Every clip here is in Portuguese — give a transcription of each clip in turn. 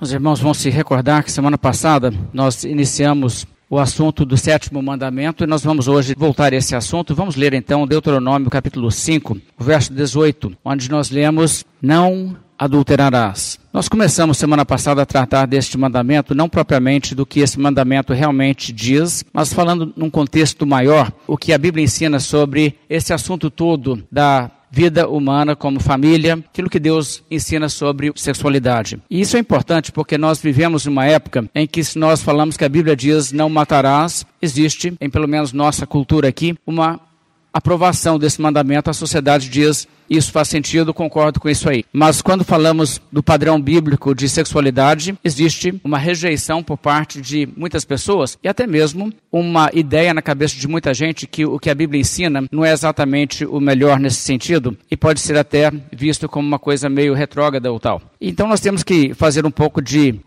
Os irmãos vão se recordar que semana passada nós iniciamos o assunto do sétimo mandamento e nós vamos hoje voltar a esse assunto. Vamos ler então Deuteronômio capítulo 5, verso 18, onde nós lemos: Não adulterarás. Nós começamos semana passada a tratar deste mandamento, não propriamente do que esse mandamento realmente diz, mas falando num contexto maior, o que a Bíblia ensina sobre esse assunto todo da vida humana como família, aquilo que Deus ensina sobre sexualidade. E isso é importante porque nós vivemos numa época em que se nós falamos que a Bíblia diz não matarás, existe, em pelo menos nossa cultura aqui, uma aprovação desse mandamento, a sociedade diz isso faz sentido, concordo com isso aí. Mas quando falamos do padrão bíblico de sexualidade, existe uma rejeição por parte de muitas pessoas e até mesmo uma ideia na cabeça de muita gente que o que a Bíblia ensina não é exatamente o melhor nesse sentido e pode ser até visto como uma coisa meio retrógrada ou tal. Então nós temos que fazer um pouco de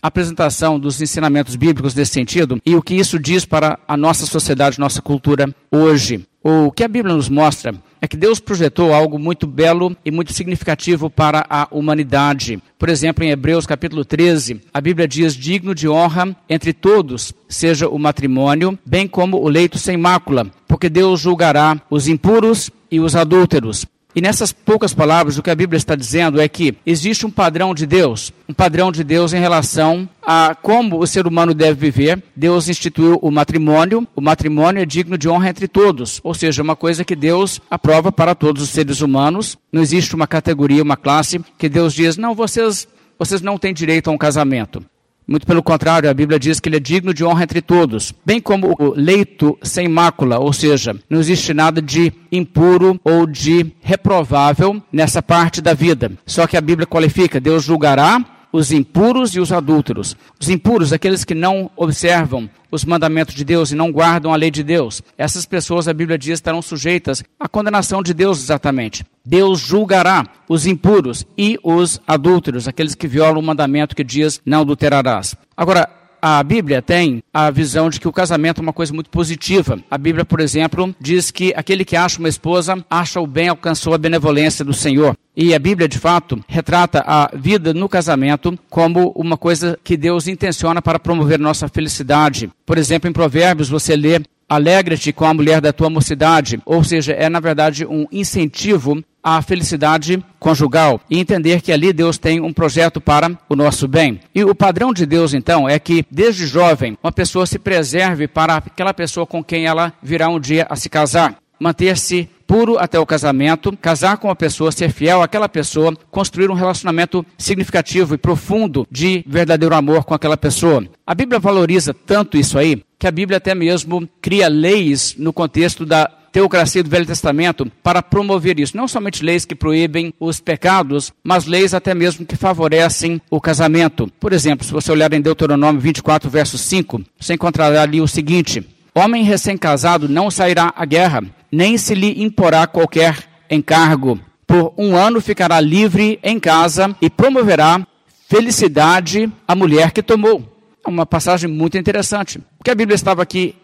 apresentação dos ensinamentos bíblicos nesse sentido e o que isso diz para a nossa sociedade, nossa cultura hoje. O que a Bíblia nos mostra é que Deus projetou algo muito belo e muito significativo para a humanidade. Por exemplo, em Hebreus capítulo 13, a Bíblia diz: digno de honra entre todos seja o matrimônio, bem como o leito sem mácula, porque Deus julgará os impuros e os adúlteros. E nessas poucas palavras, o que a Bíblia está dizendo é que existe um padrão de Deus, um padrão de Deus em relação a como o ser humano deve viver. Deus instituiu o matrimônio, o matrimônio é digno de honra entre todos, ou seja, uma coisa que Deus aprova para todos os seres humanos. Não existe uma categoria, uma classe que Deus diz: não, vocês, vocês não têm direito a um casamento. Muito pelo contrário, a Bíblia diz que ele é digno de honra entre todos, bem como o leito sem mácula, ou seja, não existe nada de impuro ou de reprovável nessa parte da vida. Só que a Bíblia qualifica: Deus julgará os impuros e os adúlteros. Os impuros, aqueles que não observam os mandamentos de Deus e não guardam a lei de Deus. Essas pessoas, a Bíblia diz, estarão sujeitas à condenação de Deus exatamente. Deus julgará os impuros e os adúlteros, aqueles que violam o mandamento que diz não adulterarás. Agora, a Bíblia tem a visão de que o casamento é uma coisa muito positiva. A Bíblia, por exemplo, diz que aquele que acha uma esposa acha o bem, alcançou a benevolência do Senhor. E a Bíblia, de fato, retrata a vida no casamento como uma coisa que Deus intenciona para promover nossa felicidade. Por exemplo, em Provérbios, você lê Alegra-te com a mulher da tua mocidade, ou seja, é na verdade um incentivo à felicidade conjugal e entender que ali Deus tem um projeto para o nosso bem. E o padrão de Deus, então, é que desde jovem uma pessoa se preserve para aquela pessoa com quem ela virá um dia a se casar. Manter-se puro até o casamento, casar com uma pessoa, ser fiel àquela pessoa, construir um relacionamento significativo e profundo de verdadeiro amor com aquela pessoa. A Bíblia valoriza tanto isso aí que a Bíblia até mesmo cria leis no contexto da teocracia do Velho Testamento para promover isso. Não somente leis que proíbem os pecados, mas leis até mesmo que favorecem o casamento. Por exemplo, se você olhar em Deuteronômio 24, verso 5, você encontrará ali o seguinte: Homem recém-casado não sairá à guerra, nem se lhe imporá qualquer encargo. Por um ano ficará livre em casa e promoverá felicidade à mulher que tomou uma passagem muito interessante. O que a Bíblia estava aqui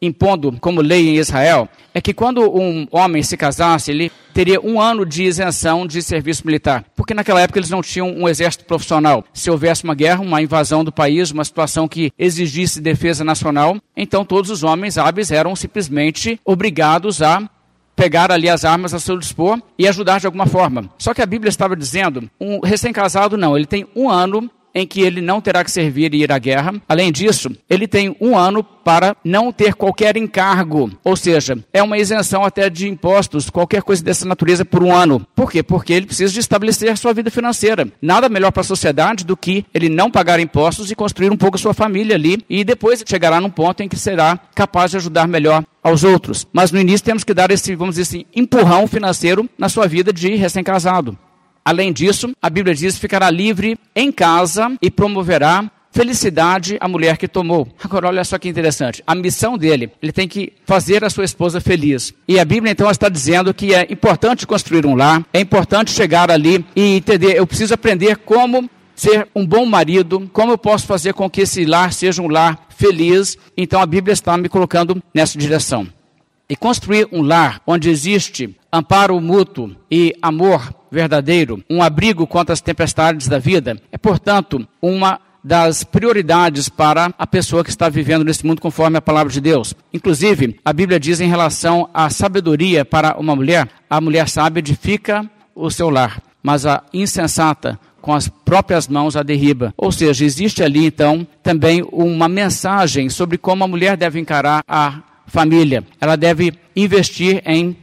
impondo como lei em Israel é que quando um homem se casasse, ele teria um ano de isenção de serviço militar, porque naquela época eles não tinham um exército profissional. Se houvesse uma guerra, uma invasão do país, uma situação que exigisse defesa nacional, então todos os homens hábeis eram simplesmente obrigados a pegar ali as armas a seu dispor e ajudar de alguma forma. Só que a Bíblia estava dizendo, um recém-casado não, ele tem um ano em que ele não terá que servir e ir à guerra. Além disso, ele tem um ano para não ter qualquer encargo, ou seja, é uma isenção até de impostos, qualquer coisa dessa natureza por um ano. Por quê? Porque ele precisa de estabelecer sua vida financeira. Nada melhor para a sociedade do que ele não pagar impostos e construir um pouco sua família ali e depois chegará num ponto em que será capaz de ajudar melhor aos outros. Mas no início temos que dar esse, vamos dizer assim, empurrão financeiro na sua vida de recém-casado. Além disso, a Bíblia diz: ficará livre em casa e promoverá felicidade à mulher que tomou. Agora, olha só que interessante. A missão dele, ele tem que fazer a sua esposa feliz. E a Bíblia, então, está dizendo que é importante construir um lar, é importante chegar ali e entender. Eu preciso aprender como ser um bom marido, como eu posso fazer com que esse lar seja um lar feliz. Então, a Bíblia está me colocando nessa direção. E construir um lar onde existe amparo mútuo e amor verdadeiro, um abrigo contra as tempestades da vida. É, portanto, uma das prioridades para a pessoa que está vivendo nesse mundo conforme a palavra de Deus. Inclusive, a Bíblia diz em relação à sabedoria para uma mulher, a mulher sábia edifica o seu lar, mas a insensata com as próprias mãos a derriba. Ou seja, existe ali então também uma mensagem sobre como a mulher deve encarar a família. Ela deve investir em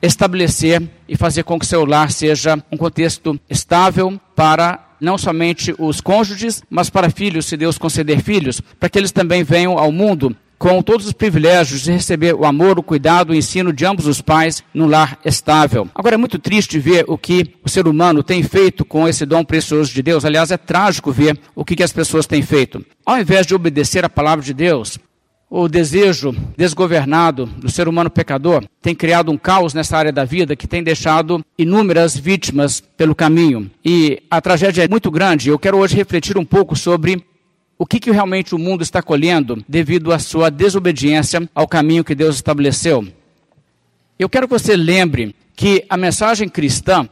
estabelecer e fazer com que seu lar seja um contexto estável para não somente os cônjuges, mas para filhos, se Deus conceder filhos, para que eles também venham ao mundo com todos os privilégios de receber o amor, o cuidado, o ensino de ambos os pais num lar estável. Agora é muito triste ver o que o ser humano tem feito com esse dom precioso de Deus. Aliás, é trágico ver o que, que as pessoas têm feito. Ao invés de obedecer a palavra de Deus, o desejo desgovernado do ser humano pecador tem criado um caos nessa área da vida que tem deixado inúmeras vítimas pelo caminho. E a tragédia é muito grande. Eu quero hoje refletir um pouco sobre o que, que realmente o mundo está colhendo devido à sua desobediência ao caminho que Deus estabeleceu. Eu quero que você lembre que a mensagem cristã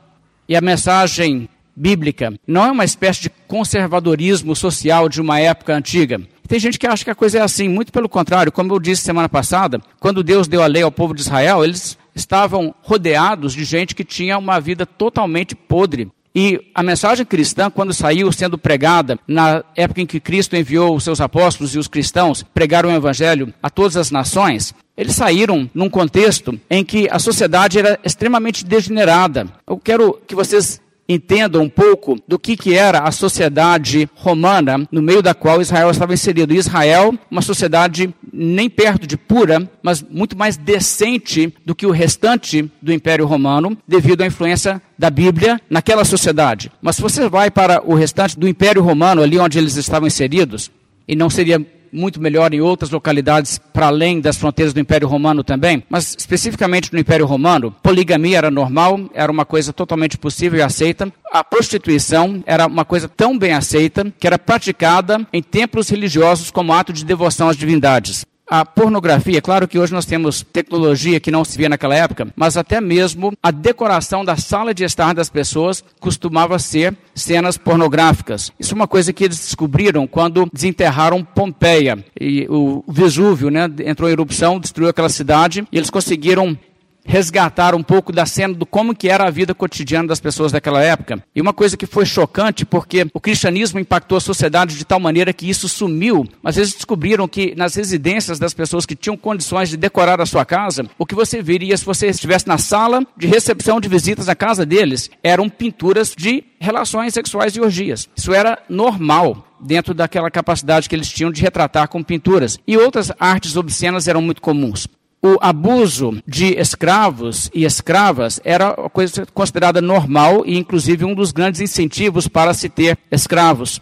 e a mensagem bíblica não é uma espécie de conservadorismo social de uma época antiga. Tem gente que acha que a coisa é assim, muito pelo contrário. Como eu disse semana passada, quando Deus deu a lei ao povo de Israel, eles estavam rodeados de gente que tinha uma vida totalmente podre. E a mensagem cristã, quando saiu sendo pregada, na época em que Cristo enviou os seus apóstolos e os cristãos pregaram o evangelho a todas as nações, eles saíram num contexto em que a sociedade era extremamente degenerada. Eu quero que vocês entendam um pouco do que, que era a sociedade romana no meio da qual Israel estava inserido. Israel, uma sociedade nem perto de pura, mas muito mais decente do que o restante do Império Romano, devido à influência da Bíblia naquela sociedade. Mas se você vai para o restante do Império Romano, ali onde eles estavam inseridos, e não seria muito melhor em outras localidades para além das fronteiras do Império Romano também, mas especificamente no Império Romano, poligamia era normal, era uma coisa totalmente possível e aceita. A prostituição era uma coisa tão bem aceita que era praticada em templos religiosos como ato de devoção às divindades. A pornografia, claro que hoje nós temos tecnologia que não se via naquela época, mas até mesmo a decoração da sala de estar das pessoas costumava ser cenas pornográficas. Isso é uma coisa que eles descobriram quando desenterraram Pompeia. E o Vesúvio né, entrou em erupção, destruiu aquela cidade, e eles conseguiram resgatar um pouco da cena do como que era a vida cotidiana das pessoas daquela época. E uma coisa que foi chocante, porque o cristianismo impactou a sociedade de tal maneira que isso sumiu, mas eles descobriram que nas residências das pessoas que tinham condições de decorar a sua casa, o que você veria se você estivesse na sala de recepção de visitas à casa deles, eram pinturas de relações sexuais e orgias. Isso era normal dentro daquela capacidade que eles tinham de retratar com pinturas. E outras artes obscenas eram muito comuns o abuso de escravos e escravas era uma coisa considerada normal e, inclusive, um dos grandes incentivos para se ter escravos.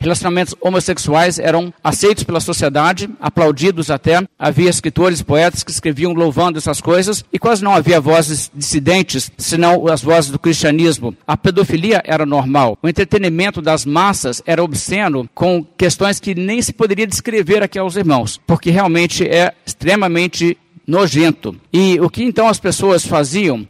Relacionamentos homossexuais eram aceitos pela sociedade, aplaudidos até. Havia escritores, poetas que escreviam louvando essas coisas e quase não havia vozes dissidentes, senão as vozes do cristianismo. A pedofilia era normal. O entretenimento das massas era obsceno com questões que nem se poderia descrever aqui aos irmãos, porque realmente é extremamente nojento. E o que então as pessoas faziam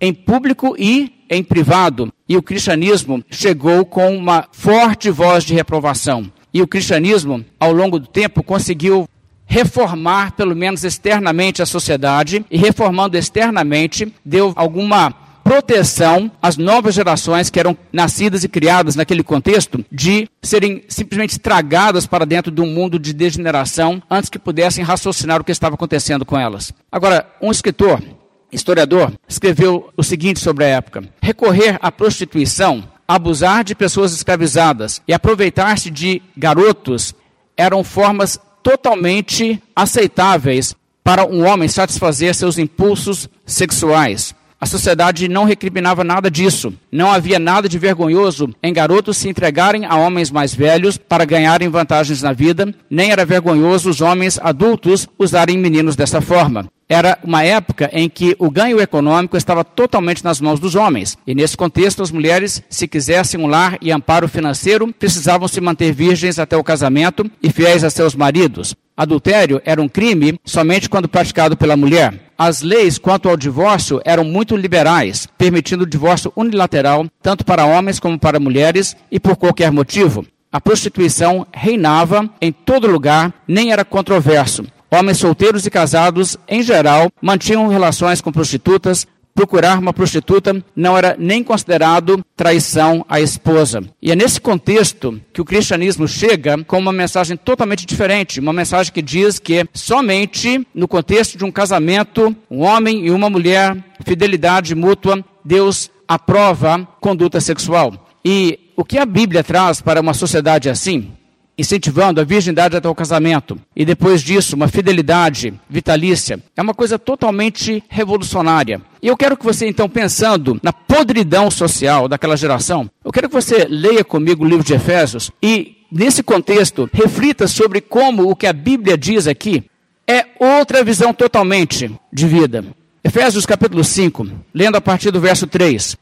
em público e em privado? E o cristianismo chegou com uma forte voz de reprovação. E o cristianismo, ao longo do tempo, conseguiu reformar, pelo menos externamente, a sociedade, e reformando externamente, deu alguma proteção às novas gerações que eram nascidas e criadas naquele contexto de serem simplesmente tragadas para dentro de um mundo de degeneração antes que pudessem raciocinar o que estava acontecendo com elas. Agora, um escritor, historiador, escreveu o seguinte sobre a época: recorrer à prostituição, abusar de pessoas escravizadas e aproveitar-se de garotos eram formas totalmente aceitáveis para um homem satisfazer seus impulsos sexuais. A sociedade não recriminava nada disso. Não havia nada de vergonhoso em garotos se entregarem a homens mais velhos para ganharem vantagens na vida, nem era vergonhoso os homens adultos usarem meninos dessa forma. Era uma época em que o ganho econômico estava totalmente nas mãos dos homens. E nesse contexto, as mulheres, se quisessem um lar e amparo financeiro, precisavam se manter virgens até o casamento e fiéis a seus maridos. Adultério era um crime somente quando praticado pela mulher. as leis quanto ao divórcio eram muito liberais, permitindo o divórcio unilateral, tanto para homens como para mulheres, e por qualquer motivo. A prostituição reinava em todo lugar, nem era controverso. Homens solteiros e casados, em geral, mantinham relações com prostitutas, procurar uma prostituta não era nem considerado traição à esposa. E é nesse contexto que o cristianismo chega com uma mensagem totalmente diferente, uma mensagem que diz que somente no contexto de um casamento, um homem e uma mulher, fidelidade mútua, Deus aprova conduta sexual. E o que a Bíblia traz para uma sociedade assim? Incentivando a virgindade até o casamento, e depois disso, uma fidelidade vitalícia, é uma coisa totalmente revolucionária. E eu quero que você, então, pensando na podridão social daquela geração, eu quero que você leia comigo o livro de Efésios e, nesse contexto, reflita sobre como o que a Bíblia diz aqui é outra visão totalmente de vida. Efésios capítulo 5, lendo a partir do verso 3.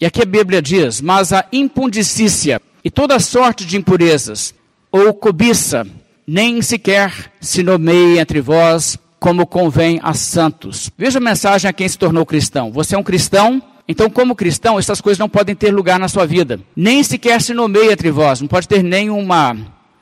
E aqui a Bíblia diz: Mas a impundicícia e toda sorte de impurezas ou cobiça, nem sequer se nomeie entre vós como convém a santos. Veja a mensagem a quem se tornou cristão. Você é um cristão, então, como cristão, essas coisas não podem ter lugar na sua vida. Nem sequer se nomeie entre vós, não pode ter nenhuma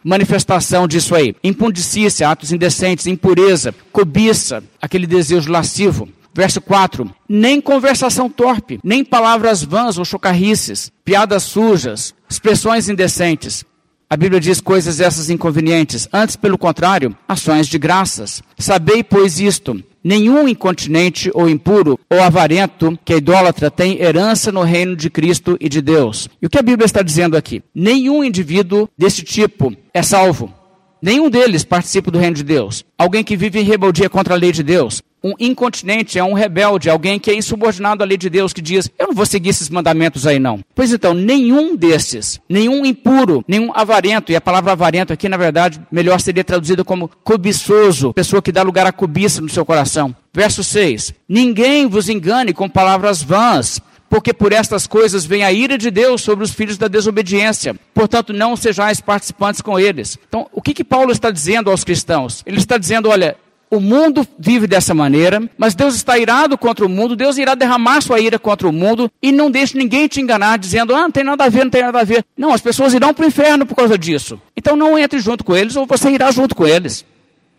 manifestação disso aí. Impundicícia, atos indecentes, impureza, cobiça, aquele desejo lascivo. Verso 4: Nem conversação torpe, nem palavras vãs ou chocarrices, piadas sujas, expressões indecentes, a Bíblia diz coisas essas inconvenientes, antes, pelo contrário, ações de graças. Sabei, pois, isto: nenhum incontinente ou impuro ou avarento que é idólatra tem herança no reino de Cristo e de Deus. E o que a Bíblia está dizendo aqui? Nenhum indivíduo desse tipo é salvo. Nenhum deles participa do reino de Deus. Alguém que vive em rebeldia contra a lei de Deus. Um incontinente é um rebelde, alguém que é insubordinado à lei de Deus, que diz: Eu não vou seguir esses mandamentos aí, não. Pois então, nenhum desses, nenhum impuro, nenhum avarento, e a palavra avarento aqui, na verdade, melhor seria traduzida como cobiçoso, pessoa que dá lugar à cobiça no seu coração. Verso 6: Ninguém vos engane com palavras vãs, porque por estas coisas vem a ira de Deus sobre os filhos da desobediência. Portanto, não sejais participantes com eles. Então, o que, que Paulo está dizendo aos cristãos? Ele está dizendo: olha, o mundo vive dessa maneira, mas Deus está irado contra o mundo, Deus irá derramar sua ira contra o mundo e não deixe ninguém te enganar dizendo, ah, não tem nada a ver, não tem nada a ver. Não, as pessoas irão para o inferno por causa disso. Então não entre junto com eles ou você irá junto com eles.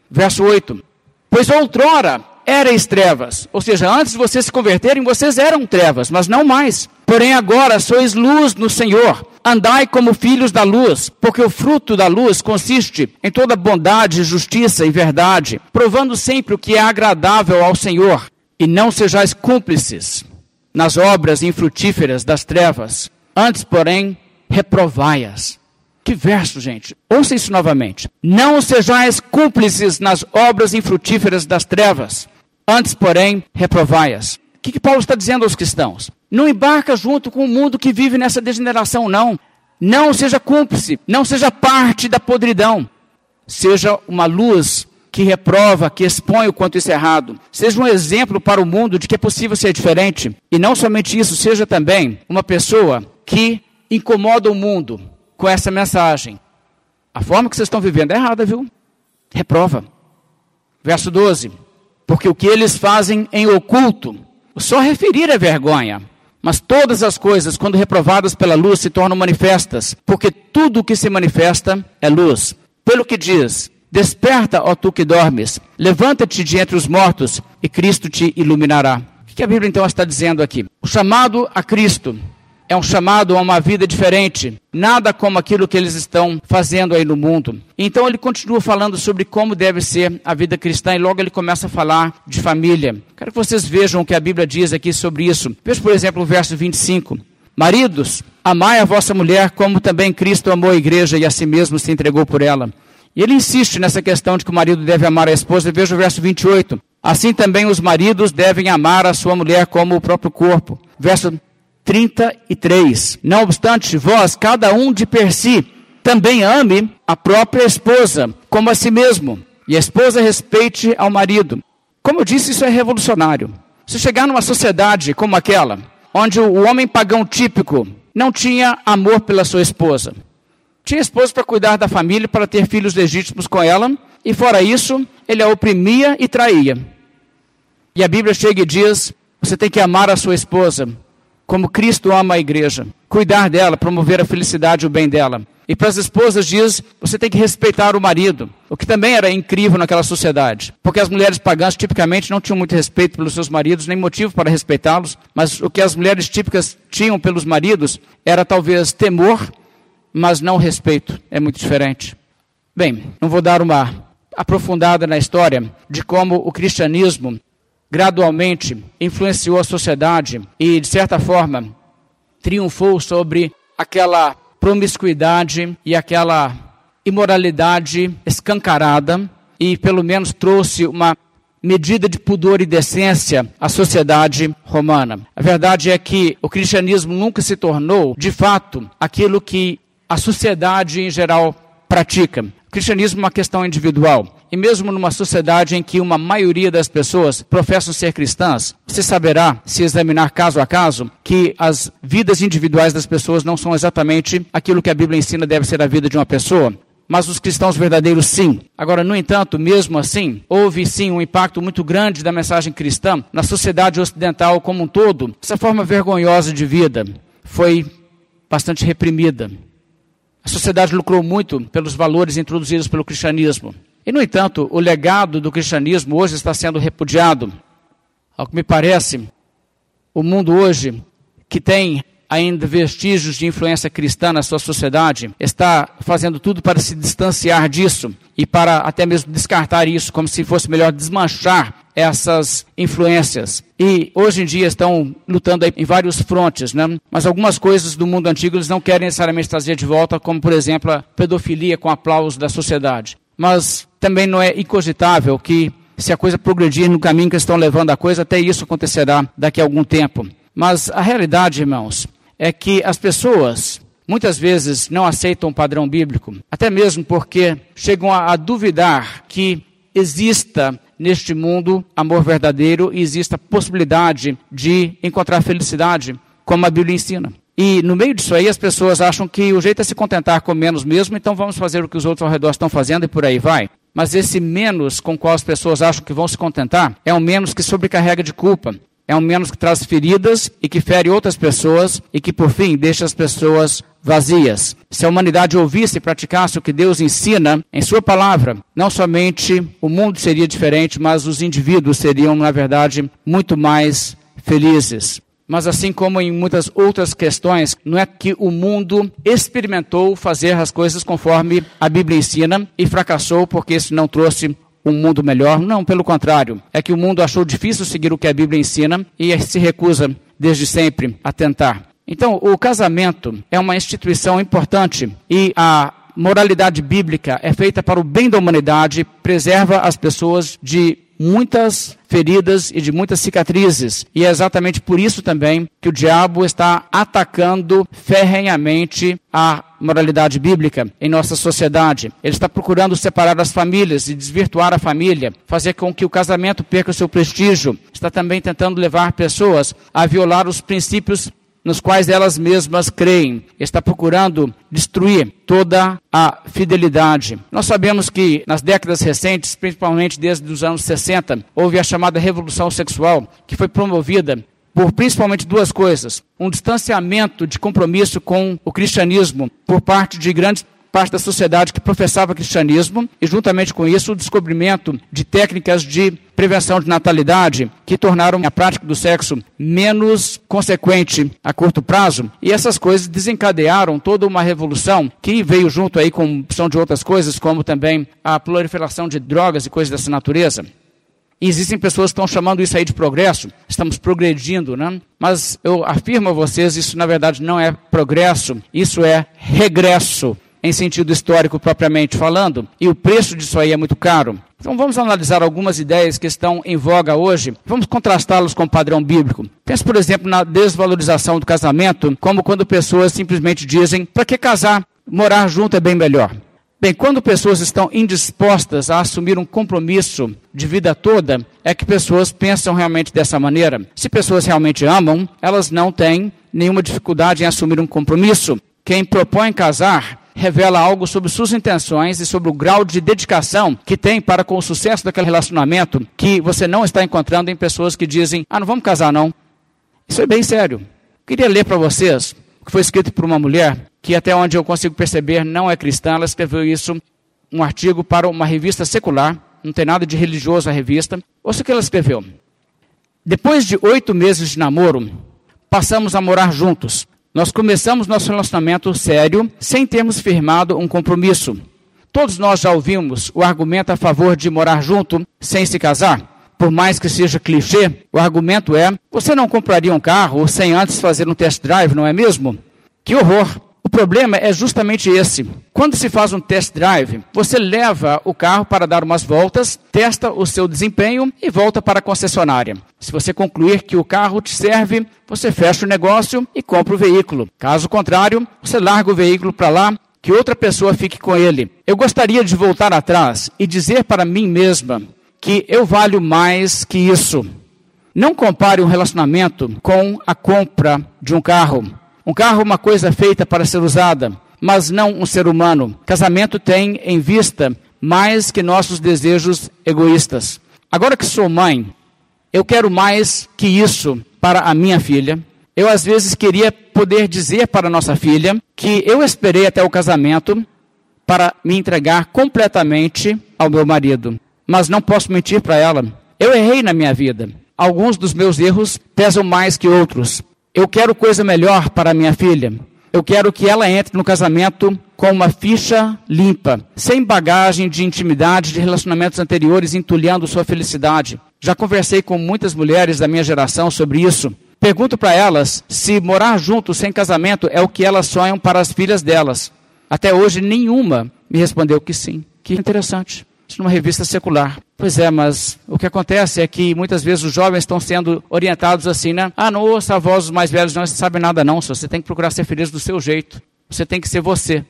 Verso 8. Pois outrora erais trevas. Ou seja, antes de vocês se converterem, vocês eram trevas, mas não mais. Porém, agora sois luz no Senhor. Andai como filhos da luz, porque o fruto da luz consiste em toda bondade, justiça e verdade, provando sempre o que é agradável ao Senhor. E não sejais cúmplices nas obras infrutíferas das trevas. Antes, porém, reprovai-as. Que verso, gente. Ouça isso novamente. Não sejais cúmplices nas obras infrutíferas das trevas Antes, porém, reprovai-as. O que, que Paulo está dizendo aos cristãos? Não embarca junto com o mundo que vive nessa degeneração, não. Não seja cúmplice, não seja parte da podridão. Seja uma luz que reprova, que expõe o quanto isso é errado. Seja um exemplo para o mundo de que é possível ser diferente. E não somente isso, seja também uma pessoa que incomoda o mundo com essa mensagem. A forma que vocês estão vivendo é errada, viu? Reprova. Verso 12. Porque o que eles fazem em oculto, só referir é vergonha. Mas todas as coisas, quando reprovadas pela luz, se tornam manifestas, porque tudo o que se manifesta é luz. Pelo que diz: Desperta, ó tu que dormes, levanta-te de entre os mortos, e Cristo te iluminará. O que a Bíblia então está dizendo aqui? O chamado a Cristo é um chamado a uma vida diferente, nada como aquilo que eles estão fazendo aí no mundo. Então ele continua falando sobre como deve ser a vida cristã e logo ele começa a falar de família. Quero que vocês vejam o que a Bíblia diz aqui sobre isso. Veja, por exemplo, o verso 25. Maridos, amai a vossa mulher como também Cristo amou a igreja e a si mesmo se entregou por ela. E ele insiste nessa questão de que o marido deve amar a esposa. Veja o verso 28. Assim também os maridos devem amar a sua mulher como o próprio corpo. Verso 33. Não obstante, vós, cada um de per si, também ame a própria esposa, como a si mesmo, e a esposa respeite ao marido. Como eu disse, isso é revolucionário. Se chegar numa sociedade como aquela, onde o homem pagão típico não tinha amor pela sua esposa, tinha esposa para cuidar da família, para ter filhos legítimos com ela, e fora isso, ele a oprimia e traía. E a Bíblia chega e diz: você tem que amar a sua esposa como Cristo ama a igreja, cuidar dela, promover a felicidade e o bem dela. E para as esposas diz, você tem que respeitar o marido, o que também era incrível naquela sociedade, porque as mulheres pagãs tipicamente não tinham muito respeito pelos seus maridos, nem motivo para respeitá-los, mas o que as mulheres típicas tinham pelos maridos era talvez temor, mas não respeito. É muito diferente. Bem, não vou dar uma aprofundada na história de como o cristianismo gradualmente influenciou a sociedade e, de certa forma, triunfou sobre aquela promiscuidade e aquela imoralidade escancarada e, pelo menos, trouxe uma medida de pudor e decência à sociedade romana. A verdade é que o cristianismo nunca se tornou, de fato, aquilo que a sociedade em geral pratica. Cristianismo é uma questão individual. E mesmo numa sociedade em que uma maioria das pessoas professam ser cristãs, você saberá, se examinar caso a caso, que as vidas individuais das pessoas não são exatamente aquilo que a Bíblia ensina deve ser a vida de uma pessoa. Mas os cristãos verdadeiros, sim. Agora, no entanto, mesmo assim, houve sim um impacto muito grande da mensagem cristã na sociedade ocidental como um todo. Essa forma vergonhosa de vida foi bastante reprimida. A sociedade lucrou muito pelos valores introduzidos pelo cristianismo. E, no entanto, o legado do cristianismo hoje está sendo repudiado. Ao que me parece, o mundo hoje, que tem ainda vestígios de influência cristã na sua sociedade, está fazendo tudo para se distanciar disso e para até mesmo descartar isso, como se fosse melhor desmanchar essas influências. E hoje em dia estão lutando em vários frontes, né? mas algumas coisas do mundo antigo eles não querem necessariamente trazer de volta, como por exemplo a pedofilia com aplauso da sociedade. Mas também não é incogitável que se a coisa progredir no caminho que estão levando a coisa, até isso acontecerá daqui a algum tempo. Mas a realidade, irmãos, é que as pessoas muitas vezes não aceitam o padrão bíblico, até mesmo porque chegam a, a duvidar que exista neste mundo amor verdadeiro e exista possibilidade de encontrar felicidade, como a Bíblia ensina. E no meio disso aí as pessoas acham que o jeito é se contentar com menos mesmo, então vamos fazer o que os outros ao redor estão fazendo e por aí vai. Mas esse menos com qual as pessoas acham que vão se contentar é um menos que sobrecarrega de culpa, é um menos que traz feridas e que fere outras pessoas e que, por fim, deixa as pessoas vazias. Se a humanidade ouvisse e praticasse o que Deus ensina em Sua palavra, não somente o mundo seria diferente, mas os indivíduos seriam, na verdade, muito mais felizes. Mas assim como em muitas outras questões, não é que o mundo experimentou fazer as coisas conforme a Bíblia ensina e fracassou porque isso não trouxe um mundo melhor. Não, pelo contrário. É que o mundo achou difícil seguir o que a Bíblia ensina e se recusa desde sempre a tentar. Então, o casamento é uma instituição importante e a moralidade bíblica é feita para o bem da humanidade, preserva as pessoas de muitas feridas e de muitas cicatrizes. E é exatamente por isso também que o diabo está atacando ferrenhamente a moralidade bíblica em nossa sociedade. Ele está procurando separar as famílias e desvirtuar a família, fazer com que o casamento perca o seu prestígio. Está também tentando levar pessoas a violar os princípios nos quais elas mesmas creem. Está procurando destruir toda a fidelidade. Nós sabemos que nas décadas recentes, principalmente desde os anos 60, houve a chamada revolução sexual, que foi promovida por principalmente duas coisas: um distanciamento de compromisso com o cristianismo por parte de grandes parte da sociedade que professava cristianismo e, juntamente com isso, o descobrimento de técnicas de prevenção de natalidade que tornaram a prática do sexo menos consequente a curto prazo. E essas coisas desencadearam toda uma revolução que veio junto aí com opção de outras coisas, como também a proliferação de drogas e coisas dessa natureza. E existem pessoas que estão chamando isso aí de progresso. Estamos progredindo, né? Mas eu afirmo a vocês, isso na verdade não é progresso, isso é regresso em sentido histórico propriamente falando, e o preço disso aí é muito caro. Então vamos analisar algumas ideias que estão em voga hoje, vamos contrastá-los com o padrão bíblico. Pense, por exemplo, na desvalorização do casamento, como quando pessoas simplesmente dizem: para que casar? Morar junto é bem melhor. Bem, quando pessoas estão indispostas a assumir um compromisso de vida toda, é que pessoas pensam realmente dessa maneira. Se pessoas realmente amam, elas não têm nenhuma dificuldade em assumir um compromisso. Quem propõe casar revela algo sobre suas intenções e sobre o grau de dedicação que tem para com o sucesso daquele relacionamento que você não está encontrando em pessoas que dizem: "Ah, não vamos casar não". Isso é bem sério. Queria ler para vocês o que foi escrito por uma mulher que até onde eu consigo perceber não é cristã, ela escreveu isso um artigo para uma revista secular, não tem nada de religioso a revista. Ouça o que ela escreveu. Depois de oito meses de namoro, passamos a morar juntos. Nós começamos nosso relacionamento sério sem termos firmado um compromisso. Todos nós já ouvimos o argumento a favor de morar junto sem se casar. Por mais que seja clichê, o argumento é: você não compraria um carro sem antes fazer um test drive, não é mesmo? Que horror! O problema é justamente esse. Quando se faz um test drive, você leva o carro para dar umas voltas, testa o seu desempenho e volta para a concessionária. Se você concluir que o carro te serve, você fecha o negócio e compra o veículo. Caso contrário, você larga o veículo para lá, que outra pessoa fique com ele. Eu gostaria de voltar atrás e dizer para mim mesma que eu valho mais que isso. Não compare um relacionamento com a compra de um carro. Um carro é uma coisa feita para ser usada, mas não um ser humano. Casamento tem em vista mais que nossos desejos egoístas. Agora que sou mãe, eu quero mais que isso para a minha filha. Eu às vezes queria poder dizer para nossa filha que eu esperei até o casamento para me entregar completamente ao meu marido. Mas não posso mentir para ela. Eu errei na minha vida. Alguns dos meus erros pesam mais que outros. Eu quero coisa melhor para minha filha. Eu quero que ela entre no casamento com uma ficha limpa, sem bagagem de intimidade de relacionamentos anteriores entulhando sua felicidade. Já conversei com muitas mulheres da minha geração sobre isso. Pergunto para elas se morar junto sem casamento é o que elas sonham para as filhas delas. Até hoje, nenhuma me respondeu que sim. Que interessante numa revista secular. Pois é, mas o que acontece é que muitas vezes os jovens estão sendo orientados assim, né? Ah, não ouça a voz dos mais velhos, não, você sabe nada não, você tem que procurar ser feliz do seu jeito. Você tem que ser você.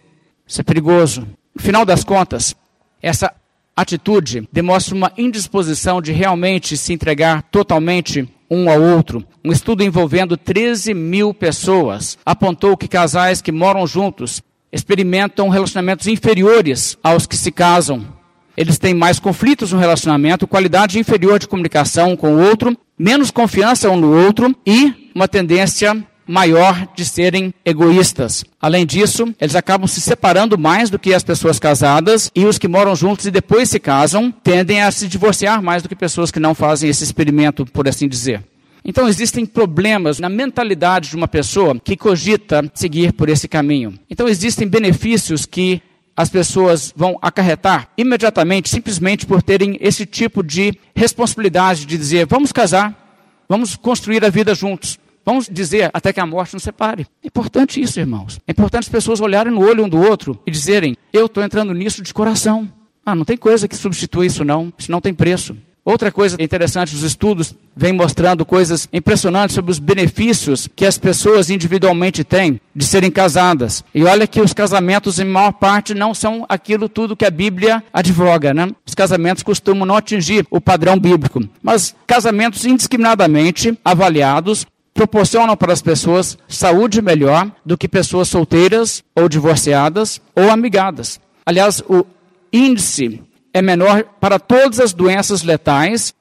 Isso é perigoso. No final das contas, essa atitude demonstra uma indisposição de realmente se entregar totalmente um ao outro. Um estudo envolvendo 13 mil pessoas apontou que casais que moram juntos experimentam relacionamentos inferiores aos que se casam eles têm mais conflitos no relacionamento, qualidade inferior de comunicação com o outro, menos confiança um no outro e uma tendência maior de serem egoístas. Além disso, eles acabam se separando mais do que as pessoas casadas e os que moram juntos e depois se casam tendem a se divorciar mais do que pessoas que não fazem esse experimento, por assim dizer. Então existem problemas na mentalidade de uma pessoa que cogita seguir por esse caminho. Então existem benefícios que as pessoas vão acarretar imediatamente, simplesmente por terem esse tipo de responsabilidade de dizer: vamos casar, vamos construir a vida juntos. Vamos dizer até que a morte nos separe. É importante isso, irmãos. É importante as pessoas olharem no olho um do outro e dizerem: Eu estou entrando nisso de coração. Ah, não tem coisa que substitua isso, não. Isso não tem preço. Outra coisa interessante, os estudos vêm mostrando coisas impressionantes sobre os benefícios que as pessoas individualmente têm de serem casadas. E olha que os casamentos, em maior parte, não são aquilo tudo que a Bíblia advoga, né? Os casamentos costumam não atingir o padrão bíblico. Mas casamentos indiscriminadamente avaliados proporcionam para as pessoas saúde melhor do que pessoas solteiras ou divorciadas ou amigadas. Aliás, o índice é menor para todas as doenças letais,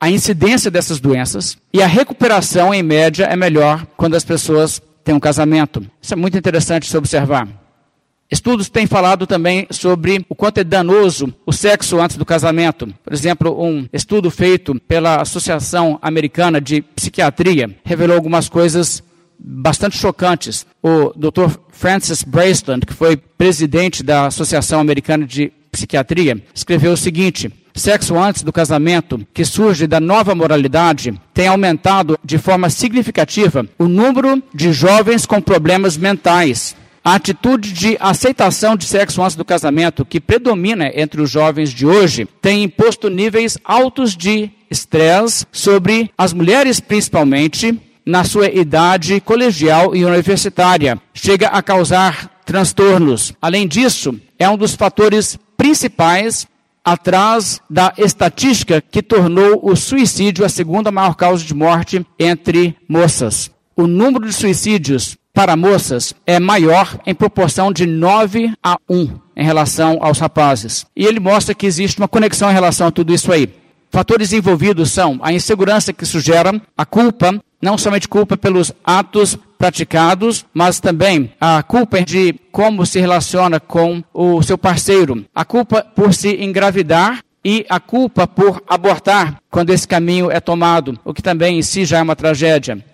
a incidência dessas doenças, e a recuperação, em média, é melhor quando as pessoas têm um casamento. Isso é muito interessante se observar. Estudos têm falado também sobre o quanto é danoso o sexo antes do casamento. Por exemplo, um estudo feito pela Associação Americana de Psiquiatria revelou algumas coisas bastante chocantes. O Dr. Francis Braceland, que foi presidente da Associação Americana de Psiquiatria, escreveu o seguinte: Sexo antes do casamento, que surge da nova moralidade, tem aumentado de forma significativa o número de jovens com problemas mentais. A atitude de aceitação de sexo antes do casamento, que predomina entre os jovens de hoje, tem imposto níveis altos de estresse sobre as mulheres, principalmente, na sua idade colegial e universitária. Chega a causar transtornos. Além disso, é um dos fatores principais atrás da estatística que tornou o suicídio a segunda maior causa de morte entre moças. O número de suicídios para moças é maior em proporção de 9 a 1 em relação aos rapazes. E ele mostra que existe uma conexão em relação a tudo isso aí. Fatores envolvidos são a insegurança que isso gera, a culpa, não somente culpa pelos atos praticados, mas também a culpa de como se relaciona com o seu parceiro, a culpa por se engravidar e a culpa por abortar quando esse caminho é tomado, o que também em si já é uma tragédia.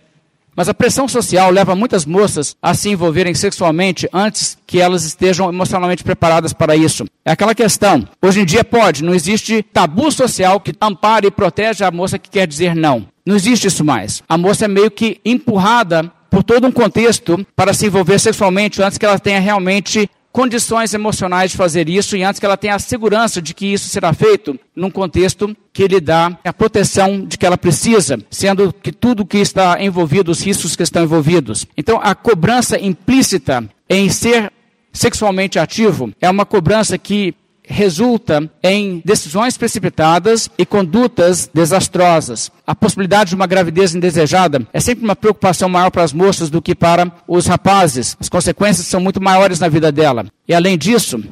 Mas a pressão social leva muitas moças a se envolverem sexualmente antes que elas estejam emocionalmente preparadas para isso. É aquela questão. Hoje em dia pode, não existe tabu social que ampare e protege a moça que quer dizer não. Não existe isso mais. A moça é meio que empurrada por todo um contexto para se envolver sexualmente antes que ela tenha realmente condições emocionais de fazer isso e antes que ela tenha a segurança de que isso será feito num contexto que lhe dá a proteção de que ela precisa, sendo que tudo que está envolvido, os riscos que estão envolvidos. Então, a cobrança implícita em ser sexualmente ativo é uma cobrança que resulta em decisões precipitadas e condutas desastrosas. A possibilidade de uma gravidez indesejada é sempre uma preocupação maior para as moças do que para os rapazes. As consequências são muito maiores na vida dela. E além disso,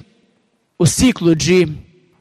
o ciclo de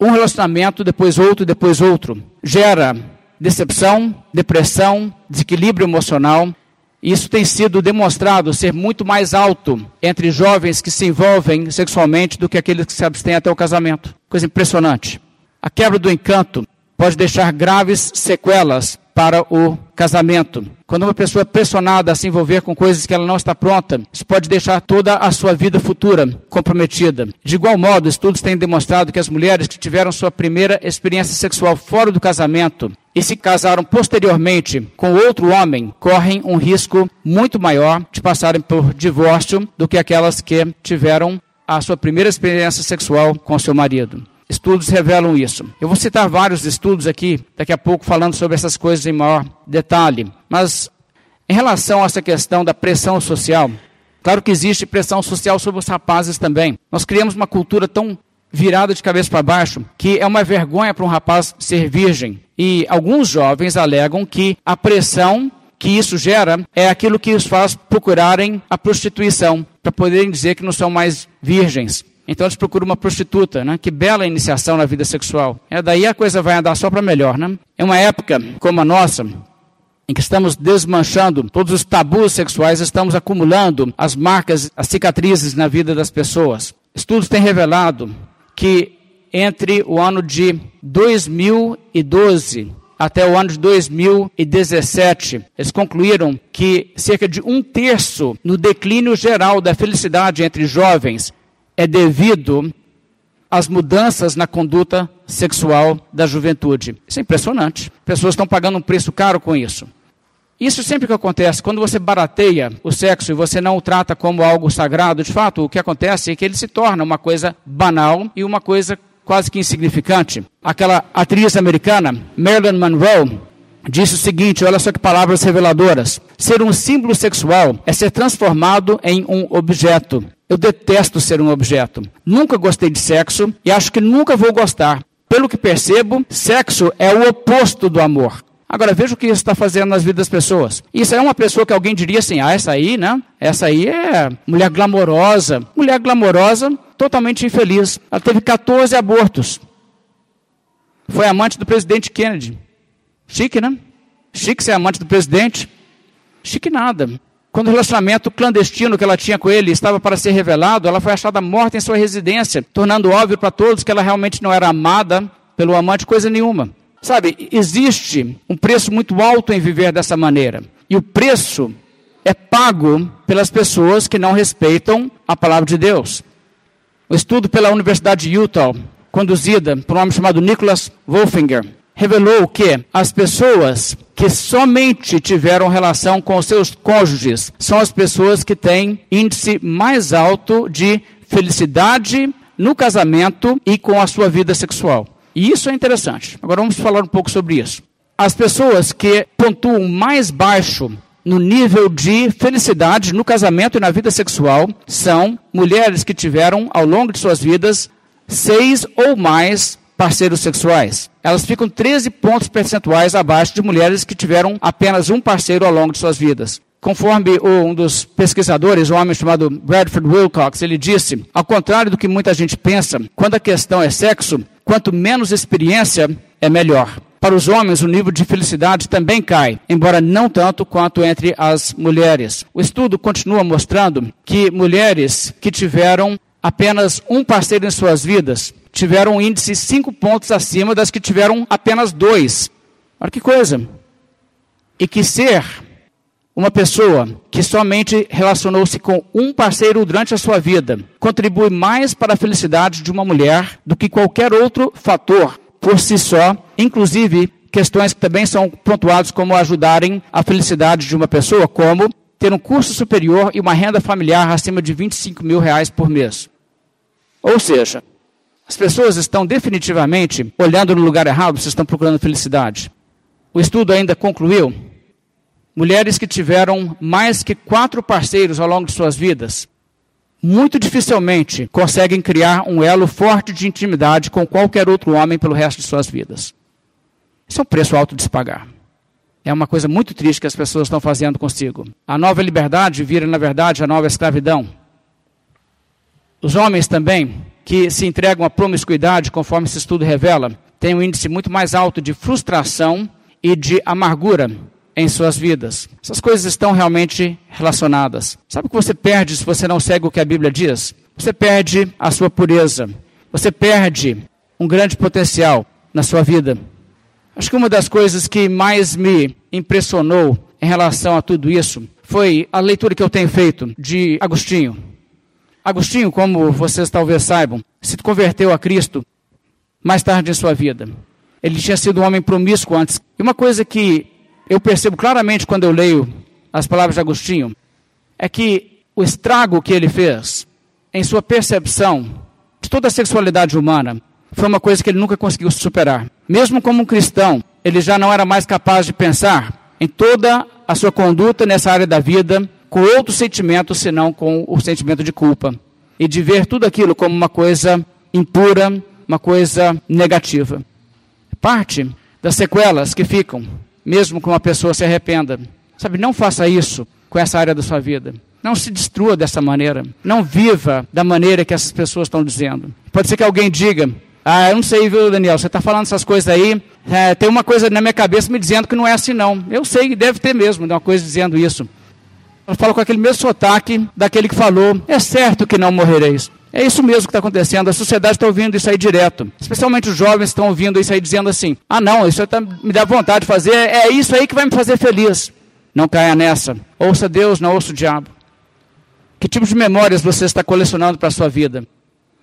um relacionamento, depois outro, depois outro, gera decepção, depressão, desequilíbrio emocional isso tem sido demonstrado ser muito mais alto entre jovens que se envolvem sexualmente do que aqueles que se abstêm até o casamento. Coisa impressionante. A quebra do encanto pode deixar graves sequelas para o casamento. Quando uma pessoa é pressionada a se envolver com coisas que ela não está pronta, isso pode deixar toda a sua vida futura comprometida. De igual modo, estudos têm demonstrado que as mulheres que tiveram sua primeira experiência sexual fora do casamento e se casaram posteriormente com outro homem, correm um risco muito maior de passarem por divórcio do que aquelas que tiveram a sua primeira experiência sexual com seu marido. Estudos revelam isso. Eu vou citar vários estudos aqui, daqui a pouco, falando sobre essas coisas em maior detalhe. Mas, em relação a essa questão da pressão social, claro que existe pressão social sobre os rapazes também. Nós criamos uma cultura tão virada de cabeça para baixo que é uma vergonha para um rapaz ser virgem. E alguns jovens alegam que a pressão que isso gera é aquilo que os faz procurarem a prostituição, para poderem dizer que não são mais virgens. Então eles procuram uma prostituta, né? Que bela iniciação na vida sexual. É daí a coisa vai andar só para melhor, né? É uma época como a nossa, em que estamos desmanchando todos os tabus sexuais, estamos acumulando as marcas, as cicatrizes na vida das pessoas. Estudos têm revelado que entre o ano de 2012 até o ano de 2017, eles concluíram que cerca de um terço no declínio geral da felicidade entre jovens é devido às mudanças na conduta sexual da juventude. Isso é impressionante. Pessoas estão pagando um preço caro com isso. Isso sempre que acontece, quando você barateia o sexo e você não o trata como algo sagrado, de fato, o que acontece é que ele se torna uma coisa banal e uma coisa quase que insignificante. Aquela atriz americana, Marilyn Monroe, disse o seguinte: olha só que palavras reveladoras. Ser um símbolo sexual é ser transformado em um objeto. Eu detesto ser um objeto. Nunca gostei de sexo e acho que nunca vou gostar. Pelo que percebo, sexo é o oposto do amor. Agora veja o que isso está fazendo nas vidas das pessoas. Isso é uma pessoa que alguém diria assim: ah, essa aí, né? Essa aí é mulher glamourosa. Mulher glamourosa, totalmente infeliz. Ela teve 14 abortos. Foi amante do presidente Kennedy. Chique, né? Chique ser amante do presidente. Chique nada. Quando o relacionamento clandestino que ela tinha com ele estava para ser revelado, ela foi achada morta em sua residência, tornando óbvio para todos que ela realmente não era amada pelo amante, coisa nenhuma. Sabe, existe um preço muito alto em viver dessa maneira. E o preço é pago pelas pessoas que não respeitam a palavra de Deus. O estudo pela Universidade de Utah, conduzida por um homem chamado Nicholas Wolfinger, revelou que as pessoas que somente tiveram relação com seus cônjuges são as pessoas que têm índice mais alto de felicidade no casamento e com a sua vida sexual. E isso é interessante. Agora vamos falar um pouco sobre isso. As pessoas que pontuam mais baixo no nível de felicidade no casamento e na vida sexual são mulheres que tiveram, ao longo de suas vidas, seis ou mais parceiros sexuais. Elas ficam 13 pontos percentuais abaixo de mulheres que tiveram apenas um parceiro ao longo de suas vidas. Conforme um dos pesquisadores, um homem chamado Bradford Wilcox, ele disse: ao contrário do que muita gente pensa, quando a questão é sexo, quanto menos experiência, é melhor. Para os homens, o nível de felicidade também cai, embora não tanto quanto entre as mulheres. O estudo continua mostrando que mulheres que tiveram apenas um parceiro em suas vidas tiveram um índice cinco pontos acima das que tiveram apenas dois. Olha que coisa. E que ser uma pessoa que somente relacionou-se com um parceiro durante a sua vida contribui mais para a felicidade de uma mulher do que qualquer outro fator por si só, inclusive questões que também são pontuadas como ajudarem a felicidade de uma pessoa, como ter um curso superior e uma renda familiar acima de 25 mil reais por mês. Ou seja, as pessoas estão definitivamente olhando no lugar errado, se estão procurando felicidade. O estudo ainda concluiu mulheres que tiveram mais que quatro parceiros ao longo de suas vidas, muito dificilmente conseguem criar um elo forte de intimidade com qualquer outro homem pelo resto de suas vidas. Isso é um preço alto de se pagar. É uma coisa muito triste que as pessoas estão fazendo consigo. A nova liberdade vira, na verdade, a nova escravidão. Os homens também, que se entregam à promiscuidade, conforme esse estudo revela, têm um índice muito mais alto de frustração e de amargura em suas vidas. Essas coisas estão realmente relacionadas. Sabe o que você perde se você não segue o que a Bíblia diz? Você perde a sua pureza. Você perde um grande potencial na sua vida. Acho que uma das coisas que mais me impressionou em relação a tudo isso foi a leitura que eu tenho feito de Agostinho. Agostinho, como vocês talvez saibam, se converteu a Cristo mais tarde em sua vida. Ele tinha sido um homem promíscuo antes. E uma coisa que eu percebo claramente quando eu leio as palavras de Agostinho, é que o estrago que ele fez em sua percepção de toda a sexualidade humana foi uma coisa que ele nunca conseguiu superar. Mesmo como um cristão, ele já não era mais capaz de pensar em toda a sua conduta nessa área da vida com outro sentimento senão com o sentimento de culpa e de ver tudo aquilo como uma coisa impura, uma coisa negativa. Parte das sequelas que ficam mesmo que uma pessoa se arrependa. Sabe, não faça isso com essa área da sua vida. Não se destrua dessa maneira. Não viva da maneira que essas pessoas estão dizendo. Pode ser que alguém diga: Ah, eu não sei, viu, Daniel? Você está falando essas coisas aí. É, tem uma coisa na minha cabeça me dizendo que não é assim, não. Eu sei que deve ter mesmo uma coisa dizendo isso. Eu falo com aquele mesmo sotaque daquele que falou: É certo que não morrereis. É isso mesmo que está acontecendo. A sociedade está ouvindo isso aí direto. Especialmente os jovens estão ouvindo isso aí dizendo assim: ah, não, isso tá, me dá vontade de fazer, é isso aí que vai me fazer feliz. Não caia nessa. Ouça Deus, não ouça o diabo. Que tipo de memórias você está colecionando para a sua vida?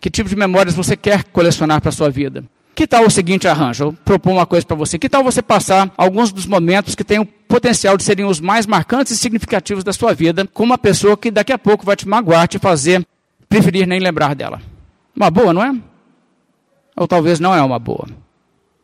Que tipo de memórias você quer colecionar para a sua vida? Que tal o seguinte arranjo? Eu proponho uma coisa para você. Que tal você passar alguns dos momentos que têm o potencial de serem os mais marcantes e significativos da sua vida com uma pessoa que daqui a pouco vai te magoar, te fazer preferir nem lembrar dela. Uma boa, não é? Ou talvez não é uma boa.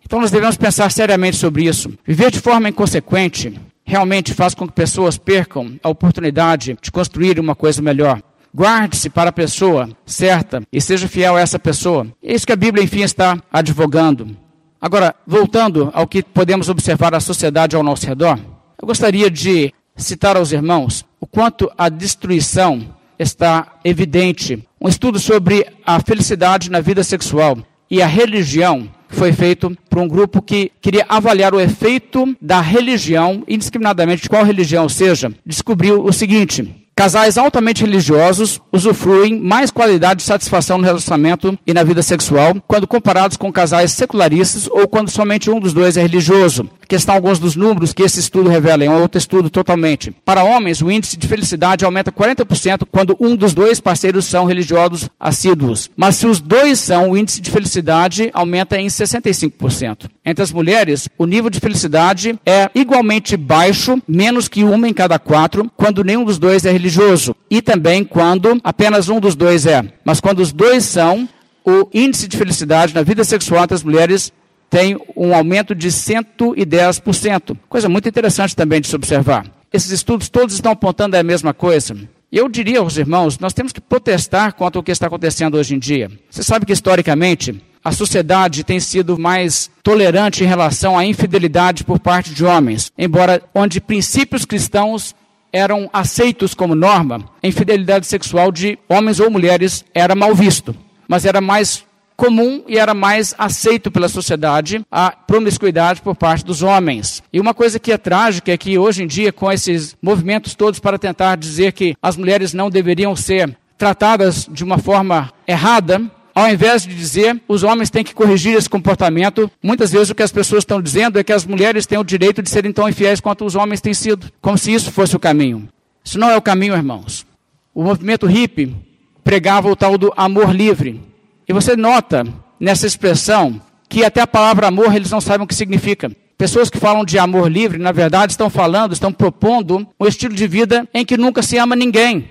Então nós devemos pensar seriamente sobre isso. Viver de forma inconsequente realmente faz com que pessoas percam a oportunidade de construir uma coisa melhor. Guarde-se para a pessoa certa e seja fiel a essa pessoa. É isso que a Bíblia, enfim, está advogando. Agora, voltando ao que podemos observar a sociedade ao nosso redor, eu gostaria de citar aos irmãos o quanto a destruição está evidente. Um estudo sobre a felicidade na vida sexual e a religião foi feito por um grupo que queria avaliar o efeito da religião, indiscriminadamente de qual religião seja. Descobriu o seguinte: Casais altamente religiosos usufruem mais qualidade de satisfação no relacionamento e na vida sexual quando comparados com casais secularistas ou quando somente um dos dois é religioso. Aqui estão alguns dos números que esse estudo revela, é um outro estudo totalmente. Para homens, o índice de felicidade aumenta 40% quando um dos dois parceiros são religiosos assíduos. Mas se os dois são, o índice de felicidade aumenta em 65%. Entre as mulheres, o nível de felicidade é igualmente baixo, menos que uma em cada quatro, quando nenhum dos dois é religioso. E também quando apenas um dos dois é. Mas quando os dois são, o índice de felicidade na vida sexual entre as mulheres tem um aumento de 110%. Coisa muito interessante também de se observar. Esses estudos todos estão apontando a mesma coisa. Eu diria aos irmãos, nós temos que protestar contra o que está acontecendo hoje em dia. Você sabe que historicamente a sociedade tem sido mais tolerante em relação à infidelidade por parte de homens, embora onde princípios cristãos eram aceitos como norma, a infidelidade sexual de homens ou mulheres era mal visto, mas era mais comum e era mais aceito pela sociedade a promiscuidade por parte dos homens. E uma coisa que é trágica é que hoje em dia, com esses movimentos todos para tentar dizer que as mulheres não deveriam ser tratadas de uma forma errada, ao invés de dizer os homens têm que corrigir esse comportamento, muitas vezes o que as pessoas estão dizendo é que as mulheres têm o direito de serem tão infiéis quanto os homens têm sido, como se isso fosse o caminho. Isso não é o caminho, irmãos. O movimento hippie pregava o tal do amor livre. E você nota nessa expressão que até a palavra amor eles não sabem o que significa. Pessoas que falam de amor livre, na verdade, estão falando, estão propondo um estilo de vida em que nunca se ama ninguém.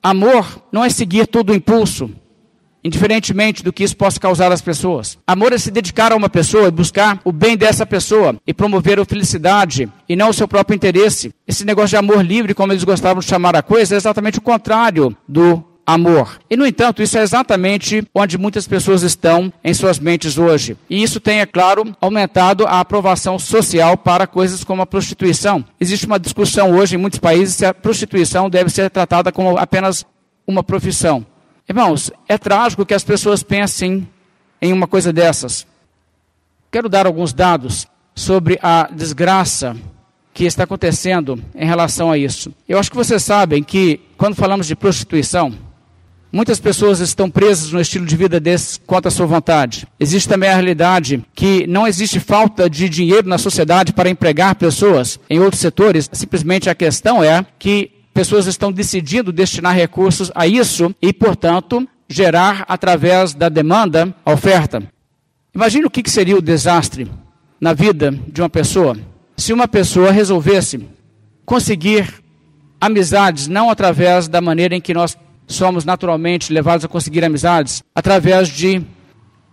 Amor não é seguir todo o impulso, indiferentemente do que isso possa causar às pessoas. Amor é se dedicar a uma pessoa e buscar o bem dessa pessoa e promover a felicidade e não o seu próprio interesse. Esse negócio de amor livre, como eles gostavam de chamar a coisa, é exatamente o contrário do amor. E, no entanto, isso é exatamente onde muitas pessoas estão em suas mentes hoje. E isso tem, é claro, aumentado a aprovação social para coisas como a prostituição. Existe uma discussão hoje em muitos países se a prostituição deve ser tratada como apenas uma profissão. Irmãos, é trágico que as pessoas pensem em uma coisa dessas. Quero dar alguns dados sobre a desgraça que está acontecendo em relação a isso. Eu acho que vocês sabem que, quando falamos de prostituição, Muitas pessoas estão presas no estilo de vida desse contra a sua vontade. Existe também a realidade que não existe falta de dinheiro na sociedade para empregar pessoas em outros setores. Simplesmente a questão é que pessoas estão decidindo destinar recursos a isso e, portanto, gerar através da demanda a oferta. Imagine o que seria o desastre na vida de uma pessoa se uma pessoa resolvesse conseguir amizades não através da maneira em que nós somos naturalmente levados a conseguir amizades através de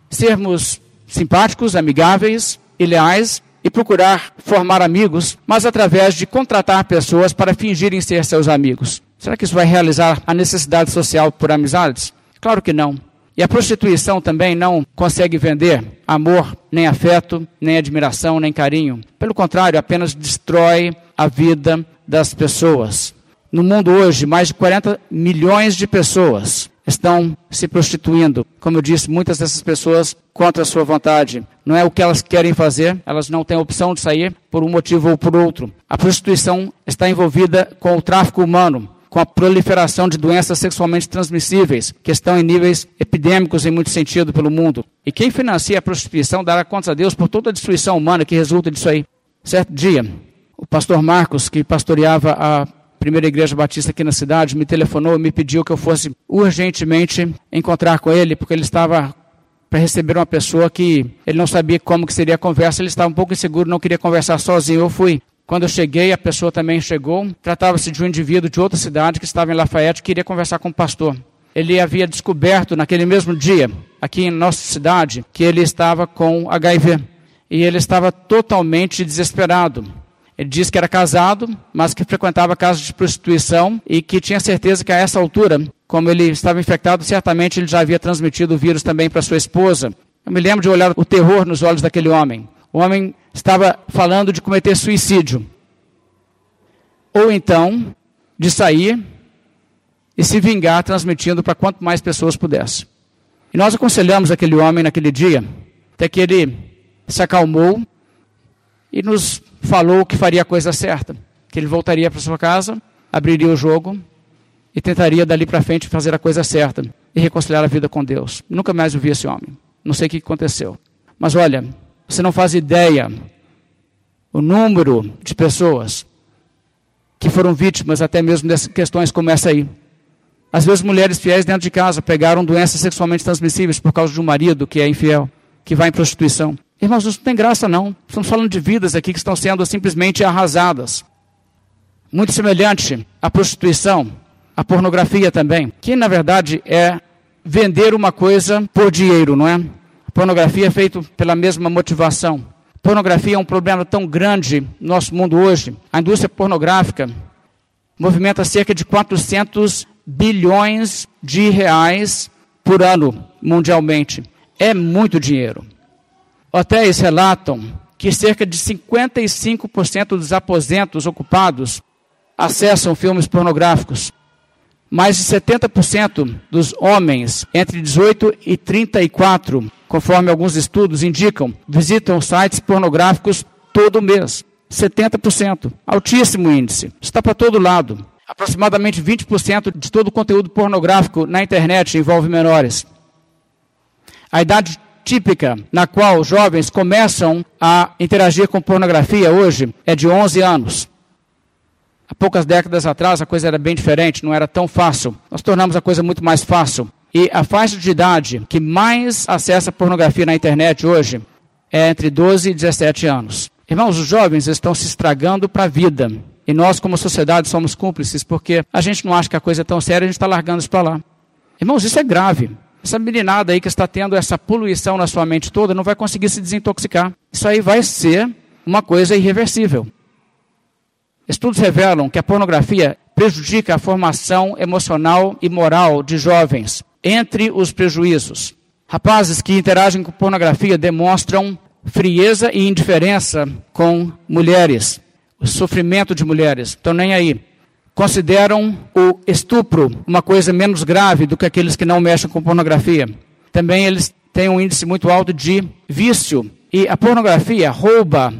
sermos simpáticos, amigáveis e leais e procurar formar amigos, mas através de contratar pessoas para fingirem ser seus amigos. Será que isso vai realizar a necessidade social por amizades? Claro que não. E a prostituição também não consegue vender amor, nem afeto, nem admiração, nem carinho. Pelo contrário, apenas destrói a vida das pessoas. No mundo hoje, mais de 40 milhões de pessoas estão se prostituindo. Como eu disse, muitas dessas pessoas contra a sua vontade. Não é o que elas querem fazer, elas não têm opção de sair por um motivo ou por outro. A prostituição está envolvida com o tráfico humano, com a proliferação de doenças sexualmente transmissíveis, que estão em níveis epidêmicos em muito sentido pelo mundo. E quem financia a prostituição dará contas a Deus por toda a destruição humana que resulta disso aí. Certo dia, o pastor Marcos, que pastoreava a primeira igreja batista aqui na cidade, me telefonou e me pediu que eu fosse urgentemente encontrar com ele, porque ele estava para receber uma pessoa que ele não sabia como que seria a conversa, ele estava um pouco inseguro, não queria conversar sozinho. Eu fui. Quando eu cheguei, a pessoa também chegou. Tratava-se de um indivíduo de outra cidade que estava em Lafayette queria conversar com o pastor. Ele havia descoberto naquele mesmo dia, aqui em nossa cidade, que ele estava com HIV. E ele estava totalmente desesperado. Ele disse que era casado, mas que frequentava casas de prostituição e que tinha certeza que a essa altura, como ele estava infectado, certamente ele já havia transmitido o vírus também para sua esposa. Eu me lembro de olhar o terror nos olhos daquele homem. O homem estava falando de cometer suicídio. Ou então, de sair e se vingar transmitindo para quanto mais pessoas pudesse. E nós aconselhamos aquele homem naquele dia, até que ele se acalmou e nos falou que faria a coisa certa, que ele voltaria para sua casa, abriria o jogo e tentaria dali para frente fazer a coisa certa e reconciliar a vida com Deus. Nunca mais ouvi esse homem. Não sei o que aconteceu. Mas olha, você não faz ideia o número de pessoas que foram vítimas até mesmo dessas questões como essa aí. Às vezes mulheres fiéis dentro de casa pegaram doenças sexualmente transmissíveis por causa de um marido que é infiel, que vai em prostituição. Irmãos, isso não tem graça não. Estamos falando de vidas aqui que estão sendo simplesmente arrasadas. Muito semelhante à prostituição, à pornografia também, que na verdade é vender uma coisa por dinheiro, não é? Pornografia é feita pela mesma motivação. Pornografia é um problema tão grande no nosso mundo hoje. A indústria pornográfica movimenta cerca de 400 bilhões de reais por ano mundialmente. É muito dinheiro. Hotéis relatam que cerca de 55% dos aposentos ocupados acessam filmes pornográficos. Mais de 70% dos homens entre 18 e 34, conforme alguns estudos indicam, visitam sites pornográficos todo mês. 70%. Altíssimo índice. Está para todo lado. Aproximadamente 20% de todo o conteúdo pornográfico na internet envolve menores. A idade típica na qual jovens começam a interagir com pornografia hoje é de 11 anos. Há poucas décadas atrás a coisa era bem diferente, não era tão fácil. Nós tornamos a coisa muito mais fácil. E a faixa de idade que mais acessa pornografia na internet hoje é entre 12 e 17 anos. Irmãos, os jovens estão se estragando para a vida. E nós, como sociedade, somos cúmplices, porque a gente não acha que a coisa é tão séria, a gente está largando isso para lá. Irmãos, isso é grave. Essa meninada aí que está tendo essa poluição na sua mente toda não vai conseguir se desintoxicar. Isso aí vai ser uma coisa irreversível. Estudos revelam que a pornografia prejudica a formação emocional e moral de jovens. Entre os prejuízos, rapazes que interagem com pornografia demonstram frieza e indiferença com mulheres, o sofrimento de mulheres, estão nem aí. Consideram o estupro uma coisa menos grave do que aqueles que não mexem com pornografia. Também eles têm um índice muito alto de vício. E a pornografia rouba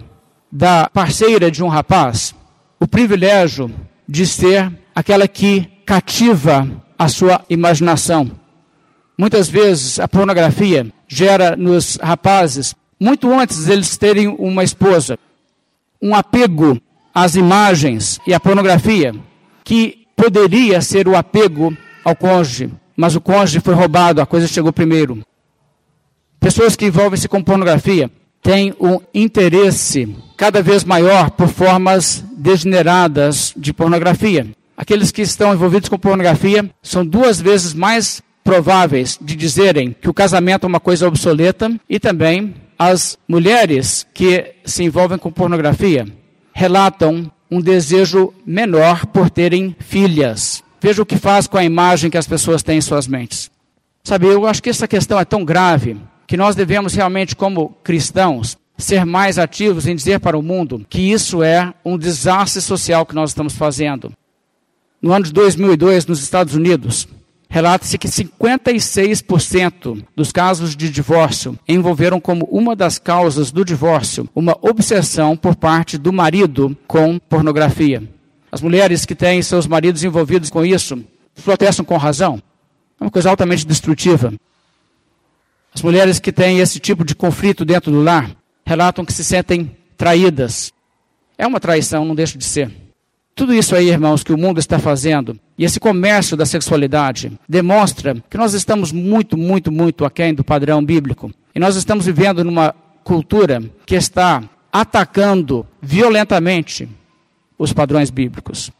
da parceira de um rapaz o privilégio de ser aquela que cativa a sua imaginação. Muitas vezes a pornografia gera nos rapazes muito antes deles terem uma esposa, um apego às imagens e à pornografia, que poderia ser o apego ao cônjuge, mas o cônjuge foi roubado, a coisa chegou primeiro. Pessoas que envolvem-se com pornografia têm um interesse cada vez maior por formas degeneradas de pornografia. Aqueles que estão envolvidos com pornografia são duas vezes mais prováveis de dizerem que o casamento é uma coisa obsoleta e também as mulheres que se envolvem com pornografia relatam um desejo menor por terem filhas. Veja o que faz com a imagem que as pessoas têm em suas mentes. Sabe, eu acho que essa questão é tão grave que nós devemos realmente, como cristãos, ser mais ativos em dizer para o mundo que isso é um desastre social que nós estamos fazendo. No ano de 2002, nos Estados Unidos, relata-se que 56% dos casos de divórcio envolveram como uma das causas do divórcio uma obsessão por parte do marido com pornografia. As mulheres que têm seus maridos envolvidos com isso protestam com razão. É uma coisa altamente destrutiva. As mulheres que têm esse tipo de conflito dentro do lar relatam que se sentem traídas. É uma traição, não deixa de ser. Tudo isso aí, irmãos, que o mundo está fazendo, e esse comércio da sexualidade, demonstra que nós estamos muito, muito, muito aquém do padrão bíblico. E nós estamos vivendo numa cultura que está atacando violentamente os padrões bíblicos.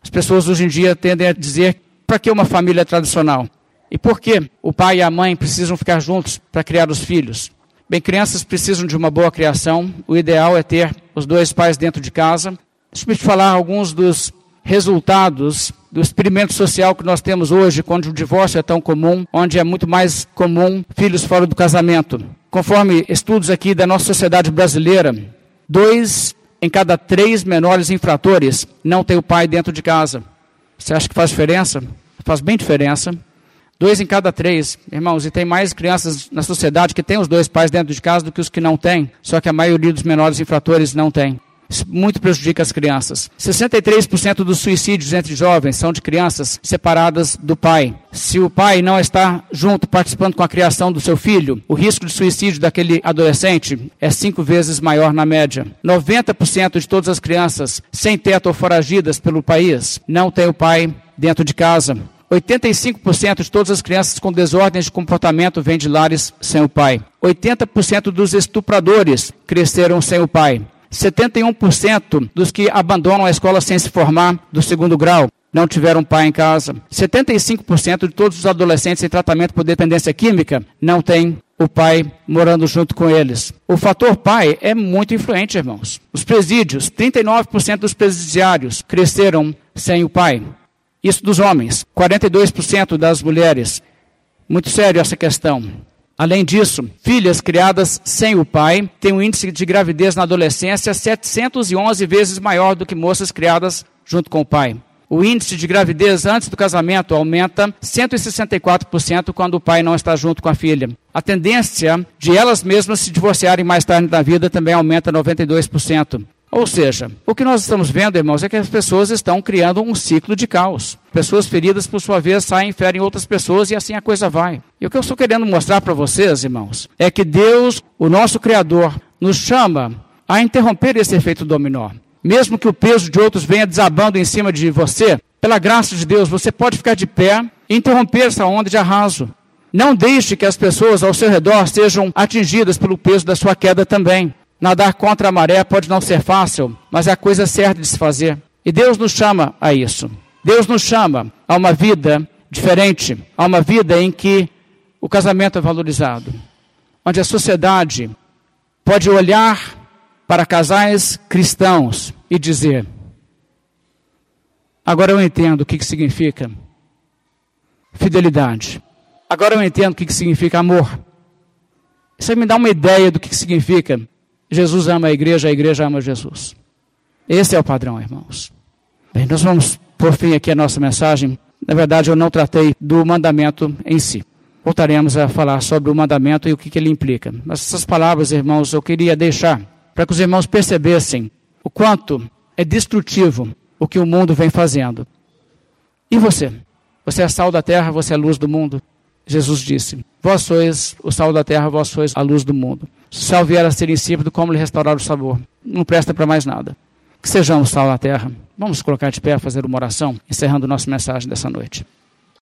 As pessoas hoje em dia tendem a dizer: para que uma família tradicional? E por que o pai e a mãe precisam ficar juntos para criar os filhos? Bem, crianças precisam de uma boa criação. O ideal é ter os dois pais dentro de casa Deixa-me te falar alguns dos resultados do experimento social que nós temos hoje, quando o divórcio é tão comum, onde é muito mais comum filhos fora do casamento. Conforme estudos aqui da nossa sociedade brasileira, dois em cada três menores infratores não tem o pai dentro de casa. Você acha que faz diferença? Faz bem diferença. Dois em cada três, irmãos, e tem mais crianças na sociedade que têm os dois pais dentro de casa do que os que não têm, só que a maioria dos menores infratores não tem. Muito prejudica as crianças. 63% dos suicídios entre jovens são de crianças separadas do pai. Se o pai não está junto, participando com a criação do seu filho, o risco de suicídio daquele adolescente é cinco vezes maior na média. 90% de todas as crianças sem teto ou foragidas pelo país não têm o pai dentro de casa. 85% de todas as crianças com desordens de comportamento vêm de lares sem o pai. 80% dos estupradores cresceram sem o pai. 71% dos que abandonam a escola sem se formar do segundo grau não tiveram pai em casa. 75% de todos os adolescentes em tratamento por dependência química não têm o pai morando junto com eles. O fator pai é muito influente, irmãos. Os presídios, 39% dos presidiários cresceram sem o pai. Isso dos homens, 42% das mulheres. Muito sério essa questão. Além disso, filhas criadas sem o pai têm um índice de gravidez na adolescência 711 vezes maior do que moças criadas junto com o pai. O índice de gravidez antes do casamento aumenta 164% quando o pai não está junto com a filha. A tendência de elas mesmas se divorciarem mais tarde na vida também aumenta 92%. Ou seja, o que nós estamos vendo, irmãos, é que as pessoas estão criando um ciclo de caos. Pessoas feridas, por sua vez, saem e ferem outras pessoas e assim a coisa vai. E o que eu estou querendo mostrar para vocês, irmãos, é que Deus, o nosso Criador, nos chama a interromper esse efeito dominó. Mesmo que o peso de outros venha desabando em cima de você, pela graça de Deus, você pode ficar de pé e interromper essa onda de arraso. Não deixe que as pessoas ao seu redor sejam atingidas pelo peso da sua queda também. Nadar contra a maré pode não ser fácil, mas é a coisa certa de se fazer. E Deus nos chama a isso. Deus nos chama a uma vida diferente, a uma vida em que o casamento é valorizado, onde a sociedade pode olhar para casais cristãos e dizer: agora eu entendo o que, que significa fidelidade. Agora eu entendo o que, que significa amor. Isso me dá uma ideia do que, que significa Jesus ama a igreja, a igreja ama Jesus. Esse é o padrão, irmãos. Bem, nós vamos por fim aqui a nossa mensagem. Na verdade, eu não tratei do mandamento em si. Voltaremos a falar sobre o mandamento e o que, que ele implica. Mas essas palavras, irmãos, eu queria deixar para que os irmãos percebessem o quanto é destrutivo o que o mundo vem fazendo. E você? Você é sal da terra, você é luz do mundo. Jesus disse: Vós sois o sal da terra, vós sois a luz do mundo. Sal vier a ser insípido, como lhe restaurar o sabor? Não presta para mais nada. Que sejamos sal da terra. Vamos colocar de pé, fazer uma oração, encerrando nossa mensagem dessa noite.